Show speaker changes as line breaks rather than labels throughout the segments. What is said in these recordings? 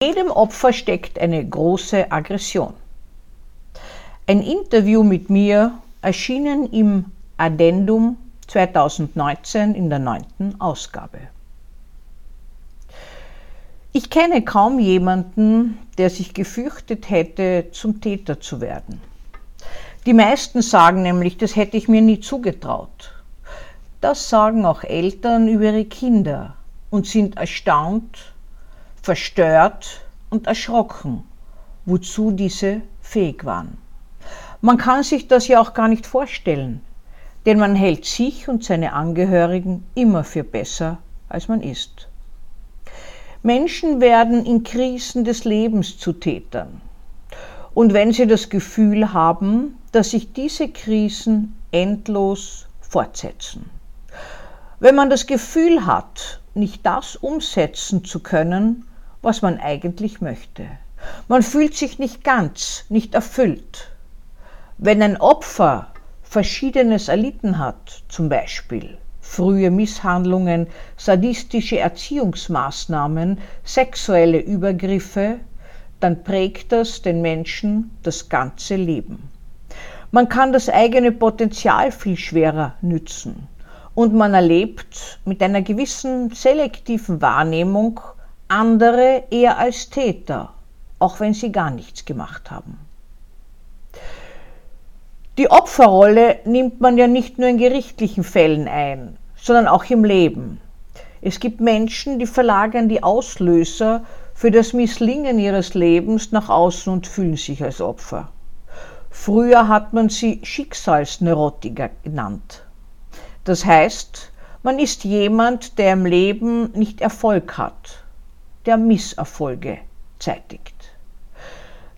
jedem Opfer steckt eine große Aggression. Ein Interview mit mir erschienen im Addendum 2019 in der neunten Ausgabe. Ich kenne kaum jemanden, der sich gefürchtet hätte, zum Täter zu werden. Die meisten sagen nämlich, das hätte ich mir nie zugetraut. Das sagen auch Eltern über ihre Kinder und sind erstaunt, verstört und erschrocken, wozu diese fähig waren. Man kann sich das ja auch gar nicht vorstellen, denn man hält sich und seine Angehörigen immer für besser, als man ist. Menschen werden in Krisen des Lebens zu Tätern. Und wenn sie das Gefühl haben, dass sich diese Krisen endlos fortsetzen. Wenn man das Gefühl hat, nicht das umsetzen zu können, was man eigentlich möchte. Man fühlt sich nicht ganz, nicht erfüllt. Wenn ein Opfer Verschiedenes erlitten hat, zum Beispiel frühe Misshandlungen, sadistische Erziehungsmaßnahmen, sexuelle Übergriffe, dann prägt das den Menschen das ganze Leben. Man kann das eigene Potenzial viel schwerer nützen und man erlebt mit einer gewissen selektiven Wahrnehmung andere eher als Täter, auch wenn sie gar nichts gemacht haben. Die Opferrolle nimmt man ja nicht nur in gerichtlichen Fällen ein, sondern auch im Leben. Es gibt Menschen, die verlagern die Auslöser für das Misslingen ihres Lebens nach außen und fühlen sich als Opfer. Früher hat man sie Schicksalsneurotiker genannt. Das heißt, man ist jemand, der im Leben nicht Erfolg hat, der Misserfolge zeitigt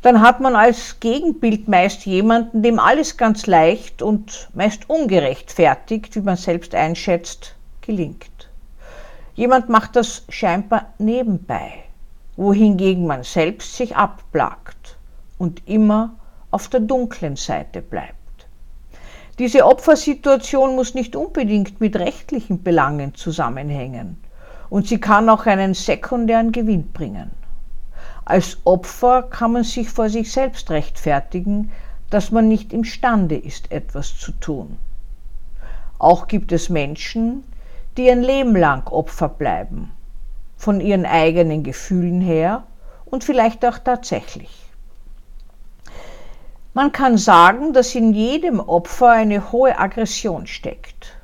dann hat man als Gegenbild meist jemanden, dem alles ganz leicht und meist ungerechtfertigt, wie man selbst einschätzt, gelingt. Jemand macht das scheinbar nebenbei, wohingegen man selbst sich abplagt und immer auf der dunklen Seite bleibt. Diese Opfersituation muss nicht unbedingt mit rechtlichen Belangen zusammenhängen und sie kann auch einen sekundären Gewinn bringen. Als Opfer kann man sich vor sich selbst rechtfertigen, dass man nicht imstande ist, etwas zu tun. Auch gibt es Menschen, die ein Leben lang Opfer bleiben, von ihren eigenen Gefühlen her und vielleicht auch tatsächlich. Man kann sagen, dass in jedem Opfer eine hohe Aggression steckt.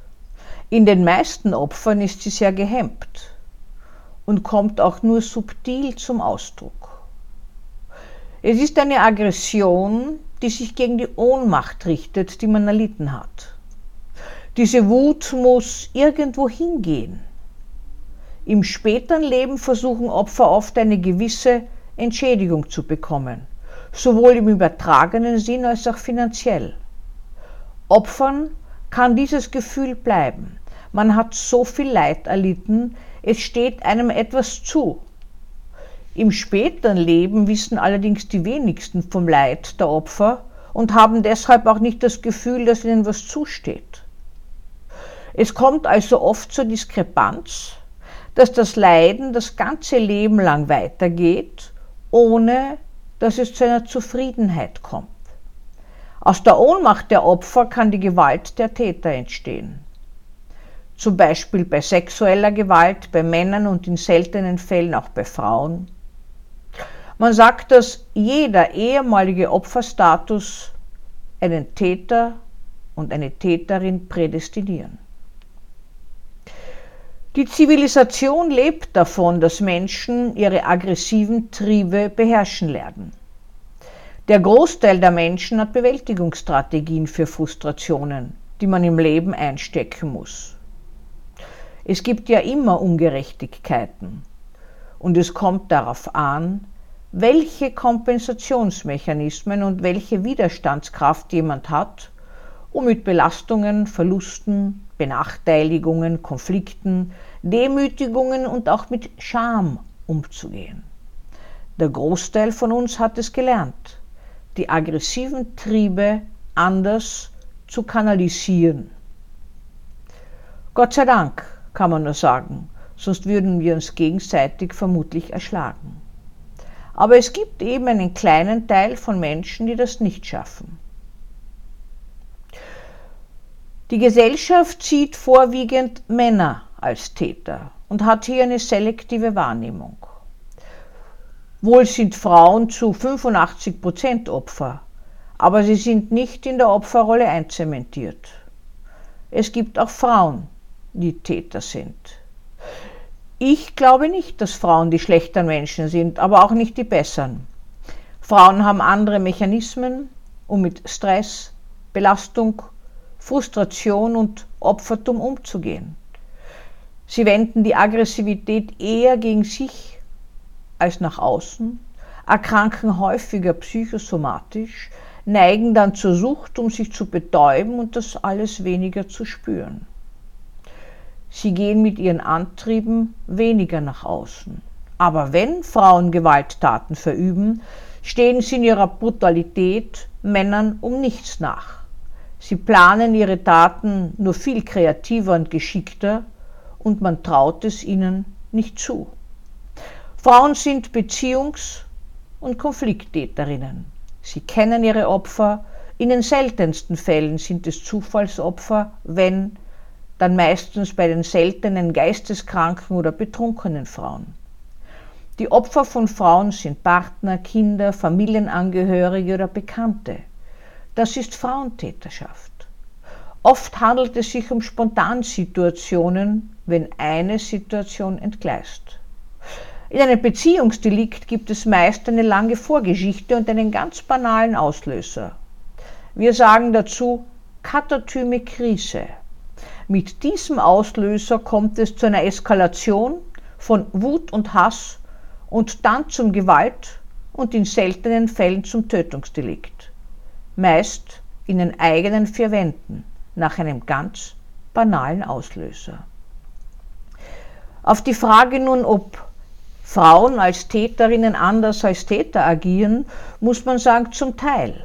In den meisten Opfern ist sie sehr gehemmt und kommt auch nur subtil zum Ausdruck. Es ist eine Aggression, die sich gegen die Ohnmacht richtet, die man erlitten hat. Diese Wut muss irgendwo hingehen. Im späteren Leben versuchen Opfer oft eine gewisse Entschädigung zu bekommen, sowohl im übertragenen Sinn als auch finanziell. Opfern kann dieses Gefühl bleiben. Man hat so viel Leid erlitten, es steht einem etwas zu, im späteren Leben wissen allerdings die wenigsten vom Leid der Opfer und haben deshalb auch nicht das Gefühl, dass ihnen was zusteht. Es kommt also oft zur Diskrepanz, dass das Leiden das ganze Leben lang weitergeht, ohne dass es zu einer Zufriedenheit kommt. Aus der Ohnmacht der Opfer kann die Gewalt der Täter entstehen. Zum Beispiel bei sexueller Gewalt, bei Männern und in seltenen Fällen auch bei Frauen. Man sagt, dass jeder ehemalige Opferstatus einen Täter und eine Täterin prädestinieren. Die Zivilisation lebt davon, dass Menschen ihre aggressiven Triebe beherrschen lernen. Der Großteil der Menschen hat Bewältigungsstrategien für Frustrationen, die man im Leben einstecken muss. Es gibt ja immer Ungerechtigkeiten und es kommt darauf an, welche Kompensationsmechanismen und welche Widerstandskraft jemand hat, um mit Belastungen, Verlusten, Benachteiligungen, Konflikten, Demütigungen und auch mit Scham umzugehen. Der Großteil von uns hat es gelernt, die aggressiven Triebe anders zu kanalisieren. Gott sei Dank, kann man nur sagen, sonst würden wir uns gegenseitig vermutlich erschlagen. Aber es gibt eben einen kleinen Teil von Menschen, die das nicht schaffen. Die Gesellschaft sieht vorwiegend Männer als Täter und hat hier eine selektive Wahrnehmung. Wohl sind Frauen zu 85 Prozent Opfer, aber sie sind nicht in der Opferrolle einzementiert. Es gibt auch Frauen, die Täter sind. Ich glaube nicht, dass Frauen die schlechteren Menschen sind, aber auch nicht die besseren. Frauen haben andere Mechanismen, um mit Stress, Belastung, Frustration und Opfertum umzugehen. Sie wenden die Aggressivität eher gegen sich als nach außen, erkranken häufiger psychosomatisch, neigen dann zur Sucht, um sich zu betäuben und das alles weniger zu spüren. Sie gehen mit ihren Antrieben weniger nach außen. Aber wenn Frauen Gewalttaten verüben, stehen sie in ihrer Brutalität Männern um nichts nach. Sie planen ihre Taten nur viel kreativer und geschickter und man traut es ihnen nicht zu. Frauen sind Beziehungs- und Konflikttäterinnen. Sie kennen ihre Opfer. In den seltensten Fällen sind es Zufallsopfer, wenn dann meistens bei den seltenen geisteskranken oder betrunkenen Frauen. Die Opfer von Frauen sind Partner, Kinder, Familienangehörige oder Bekannte. Das ist Frauentäterschaft. Oft handelt es sich um Spontansituationen, wenn eine Situation entgleist. In einem Beziehungsdelikt gibt es meist eine lange Vorgeschichte und einen ganz banalen Auslöser. Wir sagen dazu Katatyme Krise. Mit diesem Auslöser kommt es zu einer Eskalation von Wut und Hass und dann zum Gewalt und in seltenen Fällen zum Tötungsdelikt. Meist in den eigenen vier Wänden nach einem ganz banalen Auslöser. Auf die Frage nun, ob Frauen als Täterinnen anders als Täter agieren, muss man sagen, zum Teil.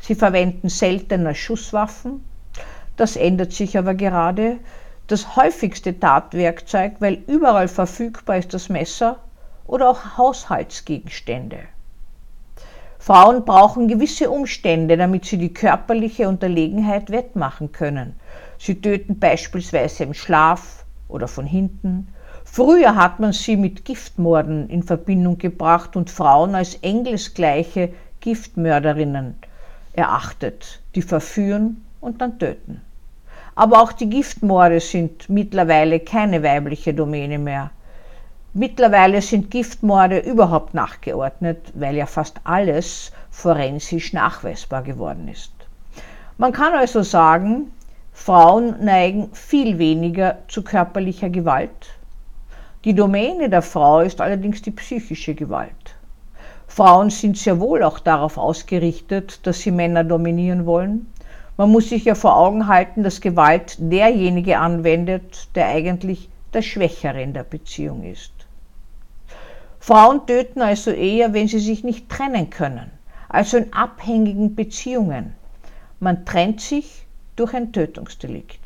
Sie verwenden seltener Schusswaffen, das ändert sich aber gerade. Das häufigste Tatwerkzeug, weil überall verfügbar ist das Messer oder auch Haushaltsgegenstände. Frauen brauchen gewisse Umstände, damit sie die körperliche Unterlegenheit wettmachen können. Sie töten beispielsweise im Schlaf oder von hinten. Früher hat man sie mit Giftmorden in Verbindung gebracht und Frauen als engelsgleiche Giftmörderinnen erachtet, die verführen und dann töten. Aber auch die Giftmorde sind mittlerweile keine weibliche Domäne mehr. Mittlerweile sind Giftmorde überhaupt nachgeordnet, weil ja fast alles forensisch nachweisbar geworden ist. Man kann also sagen, Frauen neigen viel weniger zu körperlicher Gewalt. Die Domäne der Frau ist allerdings die psychische Gewalt. Frauen sind sehr wohl auch darauf ausgerichtet, dass sie Männer dominieren wollen, man muss sich ja vor Augen halten, dass Gewalt derjenige anwendet, der eigentlich der Schwächere in der Beziehung ist. Frauen töten also eher, wenn sie sich nicht trennen können, also in abhängigen Beziehungen. Man trennt sich durch ein Tötungsdelikt.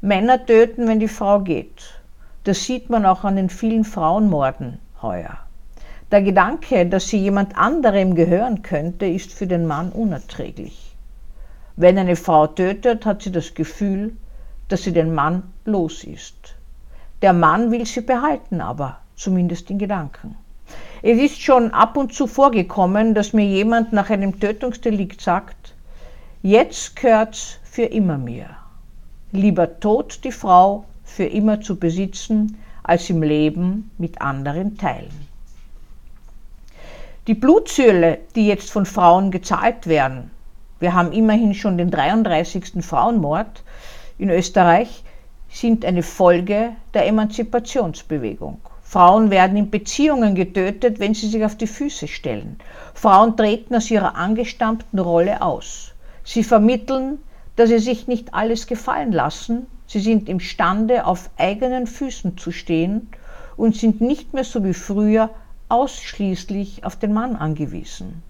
Männer töten, wenn die Frau geht. Das sieht man auch an den vielen Frauenmorden heuer. Der Gedanke, dass sie jemand anderem gehören könnte, ist für den Mann unerträglich. Wenn eine Frau tötet, hat sie das Gefühl, dass sie den Mann los ist. Der Mann will sie behalten, aber zumindest in Gedanken. Es ist schon ab und zu vorgekommen, dass mir jemand nach einem Tötungsdelikt sagt, jetzt gehört's für immer mir. Lieber tot die Frau für immer zu besitzen, als im Leben mit anderen teilen. Die Blutsöhle, die jetzt von Frauen gezahlt werden, wir haben immerhin schon den 33. Frauenmord in Österreich, sind eine Folge der Emanzipationsbewegung. Frauen werden in Beziehungen getötet, wenn sie sich auf die Füße stellen. Frauen treten aus ihrer angestammten Rolle aus. Sie vermitteln, dass sie sich nicht alles gefallen lassen. Sie sind imstande, auf eigenen Füßen zu stehen und sind nicht mehr so wie früher ausschließlich auf den Mann angewiesen.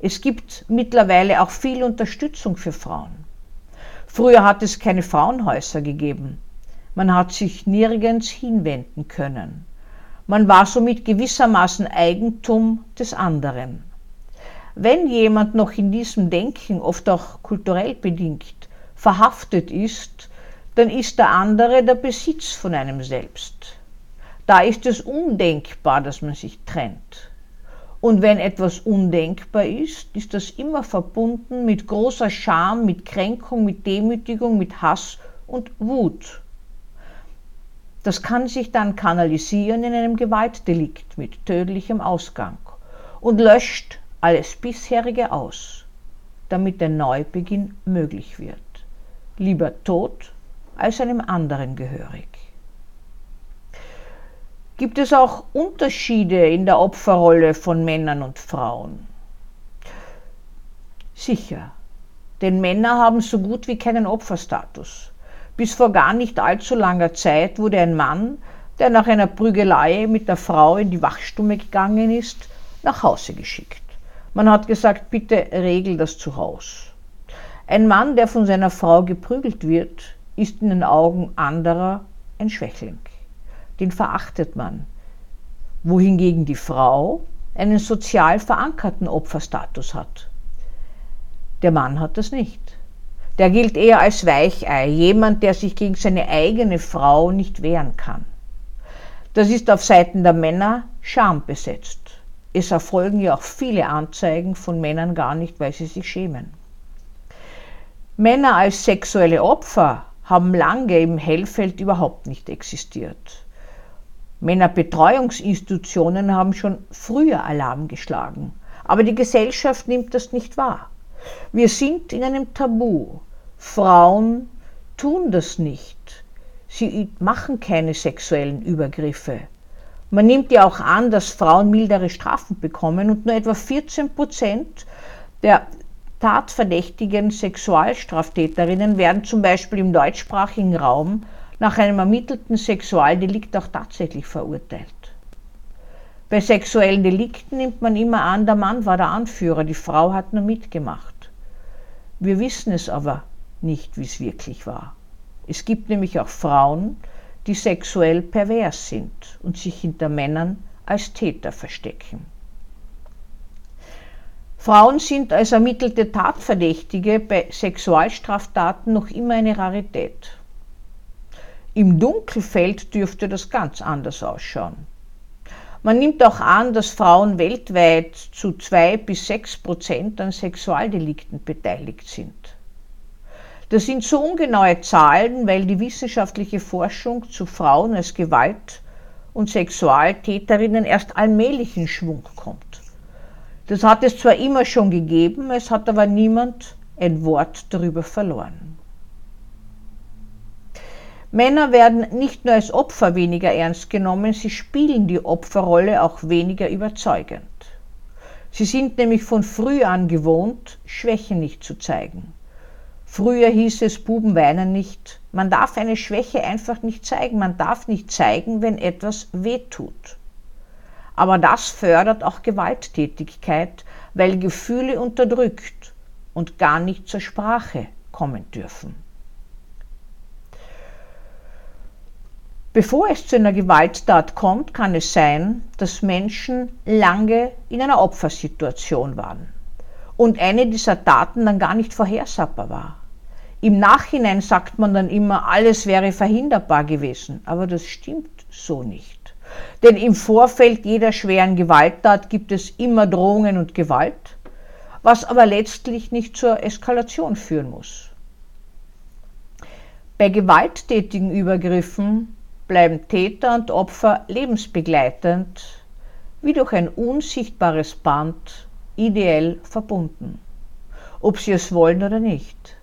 Es gibt mittlerweile auch viel Unterstützung für Frauen. Früher hat es keine Frauenhäuser gegeben. Man hat sich nirgends hinwenden können. Man war somit gewissermaßen Eigentum des anderen. Wenn jemand noch in diesem Denken, oft auch kulturell bedingt, verhaftet ist, dann ist der andere der Besitz von einem selbst. Da ist es undenkbar, dass man sich trennt. Und wenn etwas undenkbar ist, ist das immer verbunden mit großer Scham, mit Kränkung, mit Demütigung, mit Hass und Wut. Das kann sich dann kanalisieren in einem Gewaltdelikt mit tödlichem Ausgang und löscht alles bisherige aus, damit ein Neubeginn möglich wird. Lieber tot als einem anderen gehörig. Gibt es auch Unterschiede in der Opferrolle von Männern und Frauen? Sicher, denn Männer haben so gut wie keinen Opferstatus. Bis vor gar nicht allzu langer Zeit wurde ein Mann, der nach einer Prügelei mit der Frau in die Wachstumme gegangen ist, nach Hause geschickt. Man hat gesagt, bitte regel das zu Haus. Ein Mann, der von seiner Frau geprügelt wird, ist in den Augen anderer ein Schwächling. Den verachtet man. Wohingegen die Frau einen sozial verankerten Opferstatus hat. Der Mann hat das nicht der gilt eher als Weichei, jemand, der sich gegen seine eigene Frau nicht wehren kann. Das ist auf Seiten der Männer schambesetzt. Es erfolgen ja auch viele Anzeigen von Männern gar nicht, weil sie sich schämen. Männer als sexuelle Opfer haben lange im Hellfeld überhaupt nicht existiert. Männerbetreuungsinstitutionen haben schon früher Alarm geschlagen, aber die Gesellschaft nimmt das nicht wahr. Wir sind in einem Tabu. Frauen tun das nicht. Sie machen keine sexuellen Übergriffe. Man nimmt ja auch an, dass Frauen mildere Strafen bekommen und nur etwa 14 Prozent der tatverdächtigen Sexualstraftäterinnen werden zum Beispiel im deutschsprachigen Raum nach einem ermittelten Sexualdelikt auch tatsächlich verurteilt. Bei sexuellen Delikten nimmt man immer an, der Mann war der Anführer, die Frau hat nur mitgemacht. Wir wissen es aber nicht, wie es wirklich war. Es gibt nämlich auch Frauen, die sexuell pervers sind und sich hinter Männern als Täter verstecken. Frauen sind als ermittelte Tatverdächtige bei Sexualstraftaten noch immer eine Rarität. Im Dunkelfeld dürfte das ganz anders ausschauen. Man nimmt auch an, dass Frauen weltweit zu zwei bis sechs Prozent an Sexualdelikten beteiligt sind. Das sind so ungenaue Zahlen, weil die wissenschaftliche Forschung zu Frauen als Gewalt- und Sexualtäterinnen erst allmählich in Schwung kommt. Das hat es zwar immer schon gegeben, es hat aber niemand ein Wort darüber verloren. Männer werden nicht nur als Opfer weniger ernst genommen, sie spielen die Opferrolle auch weniger überzeugend. Sie sind nämlich von früh an gewohnt, Schwächen nicht zu zeigen. Früher hieß es, Buben weinen nicht. Man darf eine Schwäche einfach nicht zeigen. Man darf nicht zeigen, wenn etwas wehtut. Aber das fördert auch Gewalttätigkeit, weil Gefühle unterdrückt und gar nicht zur Sprache kommen dürfen. Bevor es zu einer Gewalttat kommt, kann es sein, dass Menschen lange in einer Opfersituation waren und eine dieser Taten dann gar nicht vorhersagbar war. Im Nachhinein sagt man dann immer, alles wäre verhinderbar gewesen, aber das stimmt so nicht. Denn im Vorfeld jeder schweren Gewalttat gibt es immer Drohungen und Gewalt, was aber letztlich nicht zur Eskalation führen muss. Bei gewalttätigen Übergriffen bleiben Täter und Opfer lebensbegleitend, wie durch ein unsichtbares Band ideell verbunden, ob sie es wollen oder nicht.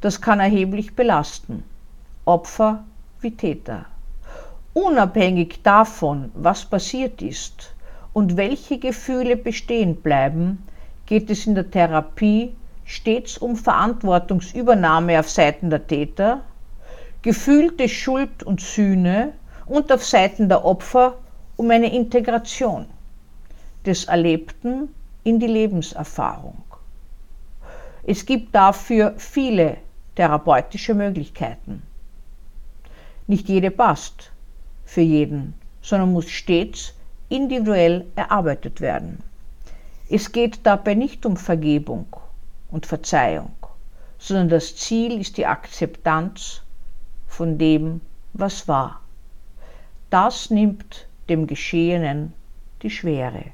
Das kann erheblich belasten, Opfer wie Täter. Unabhängig davon, was passiert ist und welche Gefühle bestehen bleiben, geht es in der Therapie stets um Verantwortungsübernahme auf Seiten der Täter, gefühlte Schuld und Sühne und auf Seiten der Opfer um eine Integration des Erlebten in die Lebenserfahrung. Es gibt dafür viele therapeutische Möglichkeiten. Nicht jede passt für jeden sondern muss stets individuell erarbeitet werden. Es geht dabei nicht um Vergebung und Verzeihung, sondern das Ziel ist die Akzeptanz von dem, was war. Das nimmt dem Geschehenen die Schwere.